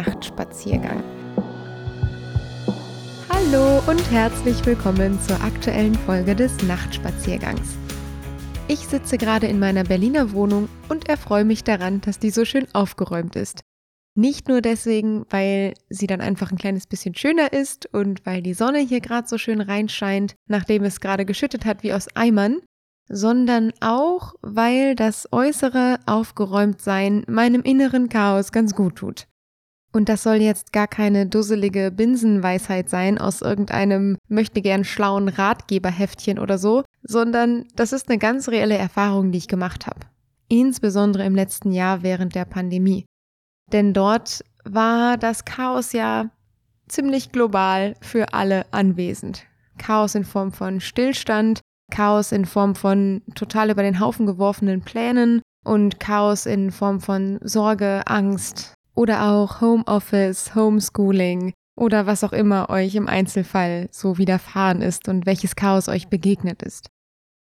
Nachtspaziergang. Hallo und herzlich willkommen zur aktuellen Folge des Nachtspaziergangs. Ich sitze gerade in meiner Berliner Wohnung und erfreue mich daran, dass die so schön aufgeräumt ist. Nicht nur deswegen, weil sie dann einfach ein kleines bisschen schöner ist und weil die Sonne hier gerade so schön reinscheint, nachdem es gerade geschüttet hat wie aus Eimern, sondern auch, weil das äußere Aufgeräumtsein meinem inneren Chaos ganz gut tut. Und das soll jetzt gar keine dusselige Binsenweisheit sein aus irgendeinem möchte gern schlauen Ratgeberheftchen oder so, sondern das ist eine ganz reelle Erfahrung, die ich gemacht habe. Insbesondere im letzten Jahr während der Pandemie. Denn dort war das Chaos ja ziemlich global für alle anwesend. Chaos in Form von Stillstand, Chaos in Form von total über den Haufen geworfenen Plänen und Chaos in Form von Sorge, Angst oder auch Homeoffice, Homeschooling oder was auch immer euch im Einzelfall so widerfahren ist und welches Chaos euch begegnet ist.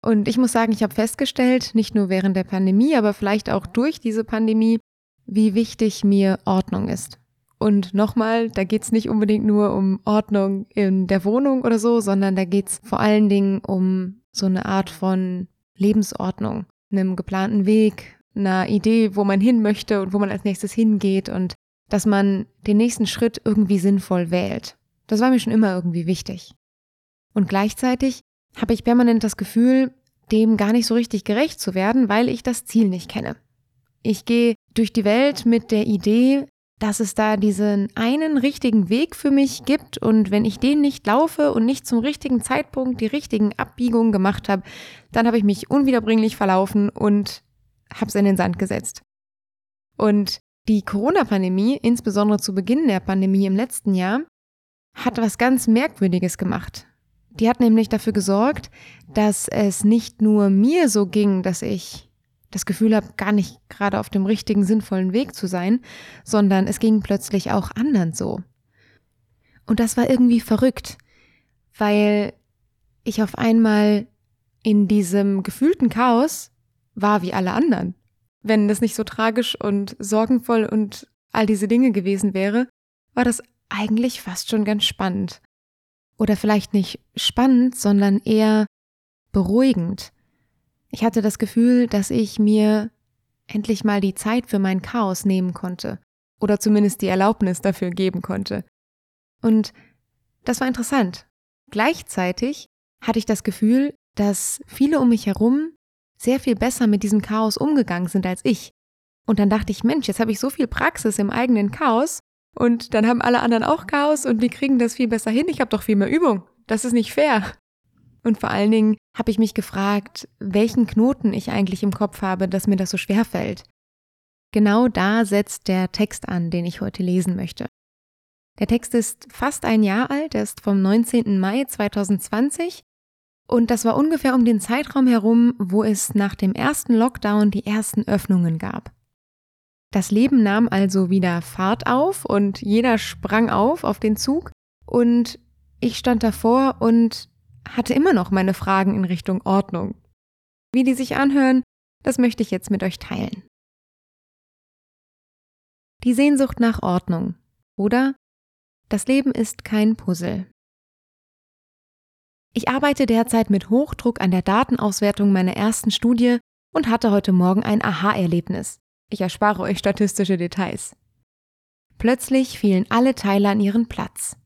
Und ich muss sagen, ich habe festgestellt, nicht nur während der Pandemie, aber vielleicht auch durch diese Pandemie, wie wichtig mir Ordnung ist. Und nochmal, da geht's nicht unbedingt nur um Ordnung in der Wohnung oder so, sondern da geht's vor allen Dingen um so eine Art von Lebensordnung, einem geplanten Weg, einer Idee, wo man hin möchte und wo man als nächstes hingeht und dass man den nächsten Schritt irgendwie sinnvoll wählt. Das war mir schon immer irgendwie wichtig. Und gleichzeitig habe ich permanent das Gefühl, dem gar nicht so richtig gerecht zu werden, weil ich das Ziel nicht kenne. Ich gehe durch die Welt mit der Idee, dass es da diesen einen richtigen Weg für mich gibt und wenn ich den nicht laufe und nicht zum richtigen Zeitpunkt die richtigen Abbiegungen gemacht habe, dann habe ich mich unwiederbringlich verlaufen und habe es in den Sand gesetzt. Und die Corona-Pandemie, insbesondere zu Beginn der Pandemie im letzten Jahr, hat was ganz Merkwürdiges gemacht. Die hat nämlich dafür gesorgt, dass es nicht nur mir so ging, dass ich das Gefühl habe, gar nicht gerade auf dem richtigen, sinnvollen Weg zu sein, sondern es ging plötzlich auch anderen so. Und das war irgendwie verrückt, weil ich auf einmal in diesem gefühlten Chaos war wie alle anderen. Wenn das nicht so tragisch und sorgenvoll und all diese Dinge gewesen wäre, war das eigentlich fast schon ganz spannend. Oder vielleicht nicht spannend, sondern eher beruhigend, ich hatte das Gefühl, dass ich mir endlich mal die Zeit für mein Chaos nehmen konnte oder zumindest die Erlaubnis dafür geben konnte. Und das war interessant. Gleichzeitig hatte ich das Gefühl, dass viele um mich herum sehr viel besser mit diesem Chaos umgegangen sind als ich. Und dann dachte ich, Mensch, jetzt habe ich so viel Praxis im eigenen Chaos und dann haben alle anderen auch Chaos und die kriegen das viel besser hin. Ich habe doch viel mehr Übung. Das ist nicht fair. Und vor allen Dingen habe ich mich gefragt, welchen Knoten ich eigentlich im Kopf habe, dass mir das so schwer fällt. Genau da setzt der Text an, den ich heute lesen möchte. Der Text ist fast ein Jahr alt, er ist vom 19. Mai 2020 und das war ungefähr um den Zeitraum herum, wo es nach dem ersten Lockdown die ersten Öffnungen gab. Das Leben nahm also wieder Fahrt auf und jeder sprang auf auf den Zug und ich stand davor und hatte immer noch meine Fragen in Richtung Ordnung. Wie die sich anhören, das möchte ich jetzt mit euch teilen. Die Sehnsucht nach Ordnung oder das Leben ist kein Puzzle. Ich arbeite derzeit mit Hochdruck an der Datenauswertung meiner ersten Studie und hatte heute Morgen ein Aha-Erlebnis. Ich erspare euch statistische Details. Plötzlich fielen alle Teile an ihren Platz.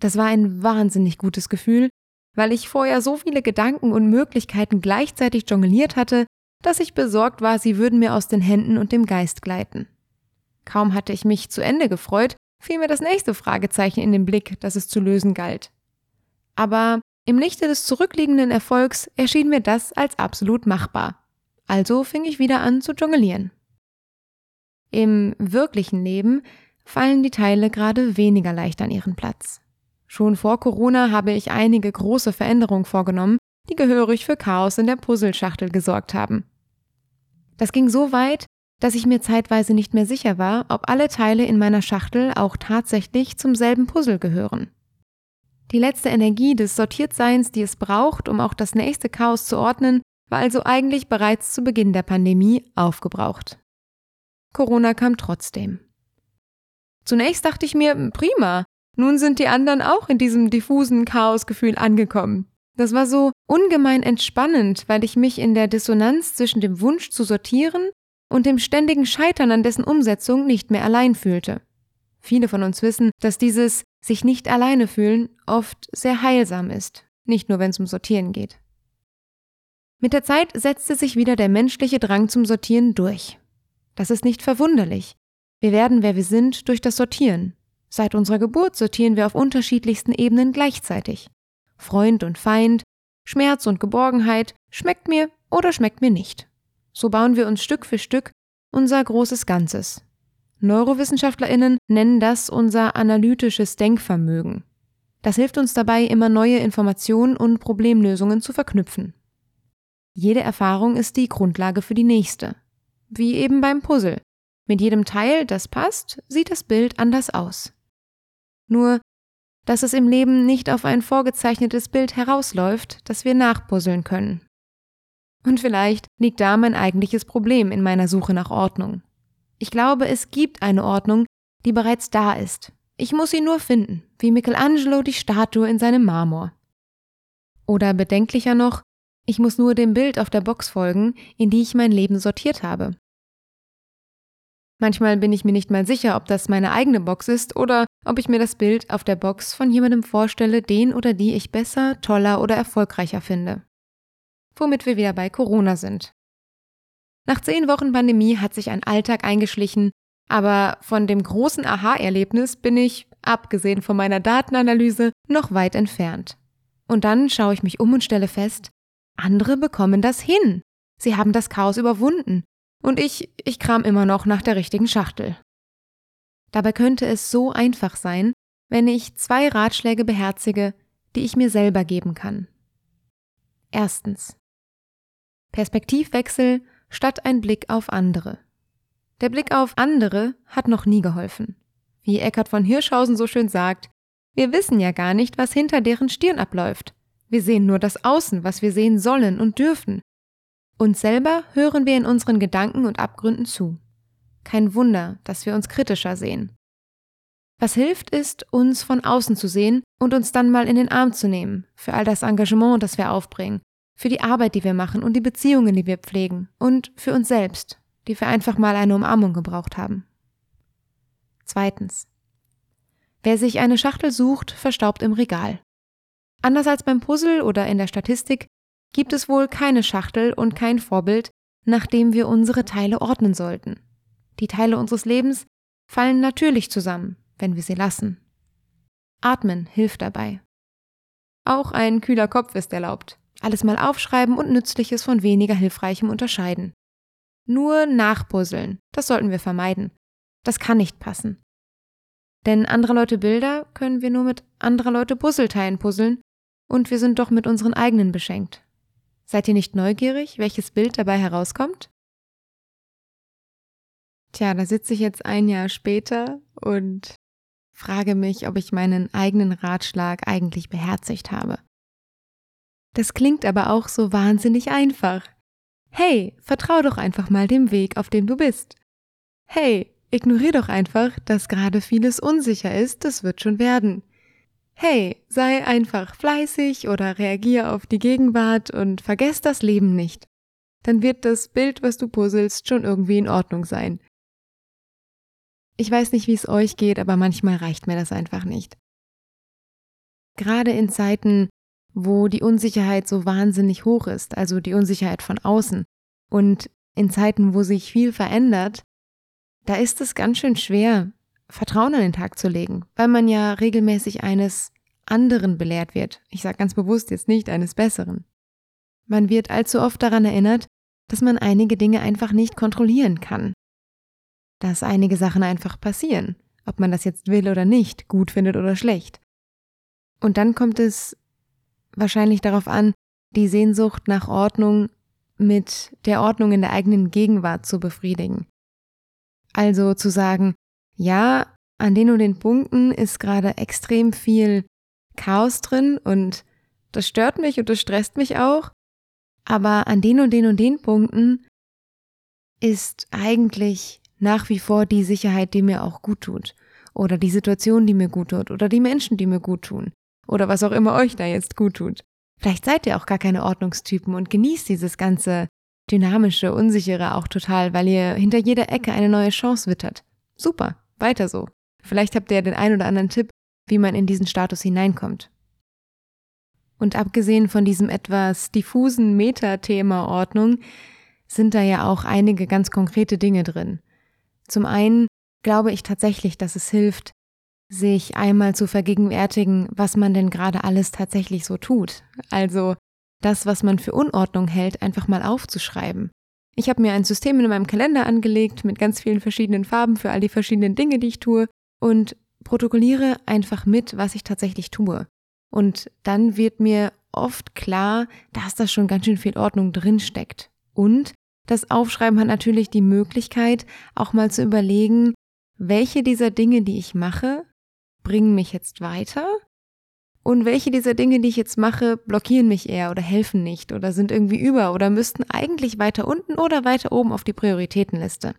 Das war ein wahnsinnig gutes Gefühl weil ich vorher so viele Gedanken und Möglichkeiten gleichzeitig jongliert hatte, dass ich besorgt war, sie würden mir aus den Händen und dem Geist gleiten. Kaum hatte ich mich zu Ende gefreut, fiel mir das nächste Fragezeichen in den Blick, das es zu lösen galt. Aber im Lichte des zurückliegenden Erfolgs erschien mir das als absolut machbar. Also fing ich wieder an zu jonglieren. Im wirklichen Leben fallen die Teile gerade weniger leicht an ihren Platz. Schon vor Corona habe ich einige große Veränderungen vorgenommen, die gehörig für Chaos in der Puzzleschachtel gesorgt haben. Das ging so weit, dass ich mir zeitweise nicht mehr sicher war, ob alle Teile in meiner Schachtel auch tatsächlich zum selben Puzzle gehören. Die letzte Energie des Sortiertseins, die es braucht, um auch das nächste Chaos zu ordnen, war also eigentlich bereits zu Beginn der Pandemie aufgebraucht. Corona kam trotzdem. Zunächst dachte ich mir, prima. Nun sind die anderen auch in diesem diffusen Chaosgefühl angekommen. Das war so ungemein entspannend, weil ich mich in der Dissonanz zwischen dem Wunsch zu sortieren und dem ständigen Scheitern an dessen Umsetzung nicht mehr allein fühlte. Viele von uns wissen, dass dieses sich nicht alleine fühlen oft sehr heilsam ist, nicht nur wenn es um Sortieren geht. Mit der Zeit setzte sich wieder der menschliche Drang zum Sortieren durch. Das ist nicht verwunderlich. Wir werden, wer wir sind, durch das Sortieren. Seit unserer Geburt sortieren wir auf unterschiedlichsten Ebenen gleichzeitig. Freund und Feind, Schmerz und Geborgenheit, schmeckt mir oder schmeckt mir nicht. So bauen wir uns Stück für Stück unser großes Ganzes. Neurowissenschaftler*innen nennen das unser analytisches Denkvermögen. Das hilft uns dabei, immer neue Informationen und Problemlösungen zu verknüpfen. Jede Erfahrung ist die Grundlage für die nächste. Wie eben beim Puzzle. Mit jedem Teil, das passt, sieht das Bild anders aus. Nur, dass es im Leben nicht auf ein vorgezeichnetes Bild herausläuft, das wir nachpuzzeln können. Und vielleicht liegt da mein eigentliches Problem in meiner Suche nach Ordnung. Ich glaube, es gibt eine Ordnung, die bereits da ist. Ich muss sie nur finden, wie Michelangelo die Statue in seinem Marmor. Oder bedenklicher noch, ich muss nur dem Bild auf der Box folgen, in die ich mein Leben sortiert habe. Manchmal bin ich mir nicht mal sicher, ob das meine eigene Box ist oder ob ich mir das Bild auf der Box von jemandem vorstelle, den oder die ich besser, toller oder erfolgreicher finde. Womit wir wieder bei Corona sind. Nach zehn Wochen Pandemie hat sich ein Alltag eingeschlichen, aber von dem großen Aha-Erlebnis bin ich, abgesehen von meiner Datenanalyse, noch weit entfernt. Und dann schaue ich mich um und stelle fest, andere bekommen das hin. Sie haben das Chaos überwunden. Und ich, ich kram immer noch nach der richtigen Schachtel. Dabei könnte es so einfach sein, wenn ich zwei Ratschläge beherzige, die ich mir selber geben kann. Erstens. Perspektivwechsel statt ein Blick auf andere. Der Blick auf andere hat noch nie geholfen. Wie Eckhard von Hirschhausen so schön sagt, wir wissen ja gar nicht, was hinter deren Stirn abläuft. Wir sehen nur das Außen, was wir sehen sollen und dürfen. Uns selber hören wir in unseren Gedanken und Abgründen zu. Kein Wunder, dass wir uns kritischer sehen. Was hilft, ist, uns von außen zu sehen und uns dann mal in den Arm zu nehmen, für all das Engagement, das wir aufbringen, für die Arbeit, die wir machen und die Beziehungen, die wir pflegen und für uns selbst, die wir einfach mal eine Umarmung gebraucht haben. Zweitens. Wer sich eine Schachtel sucht, verstaubt im Regal. Anders als beim Puzzle oder in der Statistik gibt es wohl keine Schachtel und kein Vorbild, nach dem wir unsere Teile ordnen sollten. Die Teile unseres Lebens fallen natürlich zusammen, wenn wir sie lassen. Atmen hilft dabei. Auch ein kühler Kopf ist erlaubt. Alles mal aufschreiben und Nützliches von weniger Hilfreichem unterscheiden. Nur nachpuzzeln, das sollten wir vermeiden. Das kann nicht passen. Denn andere Leute Bilder können wir nur mit anderer Leute Puzzleteilen puzzeln und wir sind doch mit unseren eigenen beschenkt. Seid ihr nicht neugierig, welches Bild dabei herauskommt? Tja, da sitze ich jetzt ein Jahr später und frage mich, ob ich meinen eigenen Ratschlag eigentlich beherzigt habe. Das klingt aber auch so wahnsinnig einfach. Hey, vertrau doch einfach mal dem Weg, auf dem du bist. Hey, ignorier doch einfach, dass gerade vieles unsicher ist, das wird schon werden. Hey, sei einfach fleißig oder reagier auf die Gegenwart und vergess das Leben nicht. Dann wird das Bild, was du puzzelst, schon irgendwie in Ordnung sein. Ich weiß nicht, wie es euch geht, aber manchmal reicht mir das einfach nicht. Gerade in Zeiten, wo die Unsicherheit so wahnsinnig hoch ist, also die Unsicherheit von außen, und in Zeiten, wo sich viel verändert, da ist es ganz schön schwer, Vertrauen an den Tag zu legen, weil man ja regelmäßig eines anderen belehrt wird. Ich sage ganz bewusst jetzt nicht eines Besseren. Man wird allzu oft daran erinnert, dass man einige Dinge einfach nicht kontrollieren kann. Dass einige Sachen einfach passieren, ob man das jetzt will oder nicht, gut findet oder schlecht. Und dann kommt es wahrscheinlich darauf an, die Sehnsucht nach Ordnung mit der Ordnung in der eigenen Gegenwart zu befriedigen. Also zu sagen, ja, an den und den Punkten ist gerade extrem viel Chaos drin und das stört mich und das stresst mich auch. Aber an den und den und den Punkten ist eigentlich nach wie vor die Sicherheit, die mir auch gut tut. oder die Situation, die mir gut tut oder die Menschen, die mir gut tun oder was auch immer euch da jetzt gut tut. Vielleicht seid ihr auch gar keine Ordnungstypen und genießt dieses ganze dynamische, unsichere auch total, weil ihr hinter jeder Ecke eine neue Chance wittert. Super, weiter so. Vielleicht habt ihr den ein oder anderen Tipp, wie man in diesen Status hineinkommt. Und abgesehen von diesem etwas diffusen Metathema Ordnung sind da ja auch einige ganz konkrete Dinge drin. Zum einen glaube ich tatsächlich, dass es hilft, sich einmal zu vergegenwärtigen, was man denn gerade alles tatsächlich so tut. Also das, was man für Unordnung hält, einfach mal aufzuschreiben. Ich habe mir ein System in meinem Kalender angelegt mit ganz vielen verschiedenen Farben für all die verschiedenen Dinge, die ich tue und protokolliere einfach mit, was ich tatsächlich tue. Und dann wird mir oft klar, dass da schon ganz schön viel Ordnung drin steckt. Und das Aufschreiben hat natürlich die Möglichkeit, auch mal zu überlegen, welche dieser Dinge, die ich mache, bringen mich jetzt weiter und welche dieser Dinge, die ich jetzt mache, blockieren mich eher oder helfen nicht oder sind irgendwie über oder müssten eigentlich weiter unten oder weiter oben auf die Prioritätenliste.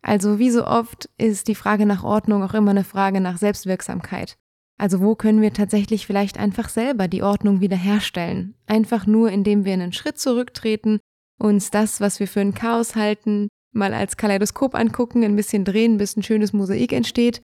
Also wie so oft ist die Frage nach Ordnung auch immer eine Frage nach Selbstwirksamkeit. Also wo können wir tatsächlich vielleicht einfach selber die Ordnung wiederherstellen? Einfach nur, indem wir einen Schritt zurücktreten, uns das, was wir für ein Chaos halten, mal als Kaleidoskop angucken, ein bisschen drehen, bis ein schönes Mosaik entsteht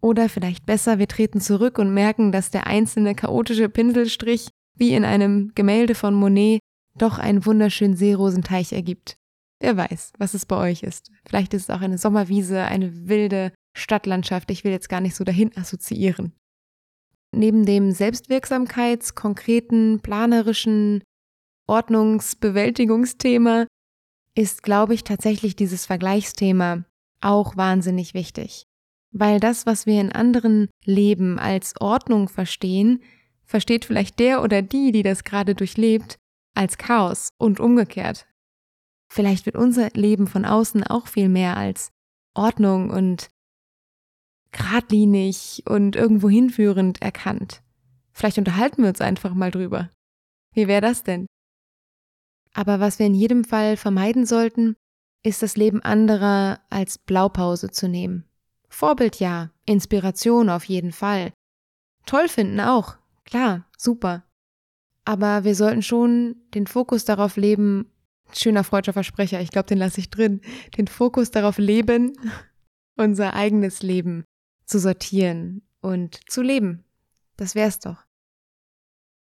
oder vielleicht besser, wir treten zurück und merken, dass der einzelne chaotische Pinselstrich, wie in einem Gemälde von Monet, doch einen wunderschönen Seerosenteich ergibt. Wer weiß, was es bei euch ist. Vielleicht ist es auch eine Sommerwiese, eine wilde Stadtlandschaft. Ich will jetzt gar nicht so dahin assoziieren. Neben dem Selbstwirksamkeits-, konkreten, planerischen Ordnungsbewältigungsthema ist, glaube ich, tatsächlich dieses Vergleichsthema auch wahnsinnig wichtig. Weil das, was wir in anderen Leben als Ordnung verstehen, versteht vielleicht der oder die, die das gerade durchlebt, als Chaos und umgekehrt. Vielleicht wird unser Leben von außen auch viel mehr als Ordnung und geradlinig und irgendwo hinführend erkannt. Vielleicht unterhalten wir uns einfach mal drüber. Wie wäre das denn? Aber was wir in jedem Fall vermeiden sollten, ist das Leben anderer als Blaupause zu nehmen. Vorbild ja, Inspiration auf jeden Fall. Toll finden auch, klar, super. Aber wir sollten schon den Fokus darauf leben, schöner freudscher Versprecher, ich glaube, den lasse ich drin, den Fokus darauf leben, unser eigenes Leben zu sortieren und zu leben. Das wär's doch.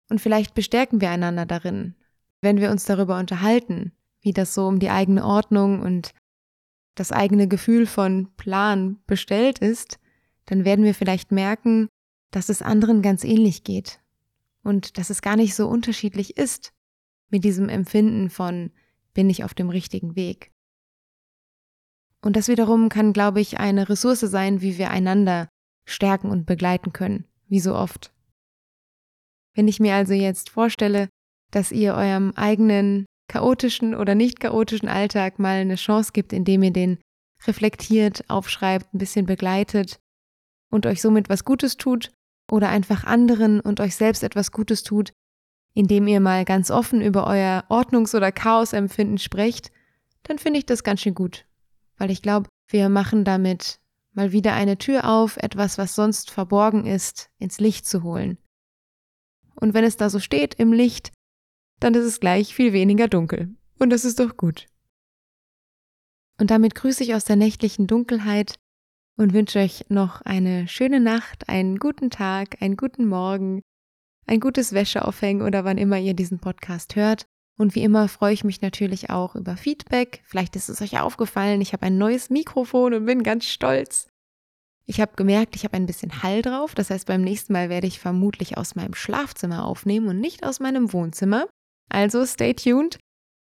Und vielleicht bestärken wir einander darin, wenn wir uns darüber unterhalten, wie das so um die eigene Ordnung und das eigene Gefühl von Plan bestellt ist, dann werden wir vielleicht merken, dass es anderen ganz ähnlich geht und dass es gar nicht so unterschiedlich ist mit diesem Empfinden von bin ich auf dem richtigen Weg. Und das wiederum kann, glaube ich, eine Ressource sein, wie wir einander stärken und begleiten können, wie so oft. Wenn ich mir also jetzt vorstelle, dass ihr eurem eigenen chaotischen oder nicht chaotischen Alltag mal eine Chance gibt, indem ihr den reflektiert, aufschreibt, ein bisschen begleitet und euch somit was Gutes tut oder einfach anderen und euch selbst etwas Gutes tut, indem ihr mal ganz offen über euer Ordnungs- oder Chaosempfinden sprecht, dann finde ich das ganz schön gut, weil ich glaube, wir machen damit mal wieder eine Tür auf, etwas, was sonst verborgen ist, ins Licht zu holen. Und wenn es da so steht im Licht, dann ist es gleich viel weniger dunkel. Und das ist doch gut. Und damit grüße ich aus der nächtlichen Dunkelheit und wünsche euch noch eine schöne Nacht, einen guten Tag, einen guten Morgen, ein gutes Wäscheaufhängen oder wann immer ihr diesen Podcast hört. Und wie immer freue ich mich natürlich auch über Feedback. Vielleicht ist es euch aufgefallen, ich habe ein neues Mikrofon und bin ganz stolz. Ich habe gemerkt, ich habe ein bisschen Hall drauf. Das heißt, beim nächsten Mal werde ich vermutlich aus meinem Schlafzimmer aufnehmen und nicht aus meinem Wohnzimmer. Also stay tuned.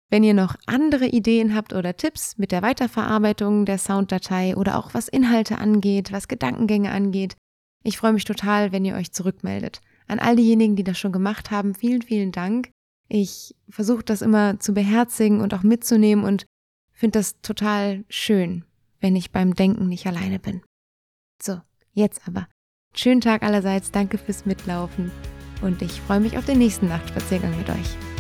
Wenn ihr noch andere Ideen habt oder Tipps mit der Weiterverarbeitung der Sounddatei oder auch was Inhalte angeht, was Gedankengänge angeht, ich freue mich total, wenn ihr euch zurückmeldet. An all diejenigen, die das schon gemacht haben, vielen, vielen Dank. Ich versuche das immer zu beherzigen und auch mitzunehmen und finde das total schön, wenn ich beim Denken nicht alleine bin. So, jetzt aber. Schönen Tag allerseits, danke fürs Mitlaufen und ich freue mich auf den nächsten Nachtspaziergang mit euch.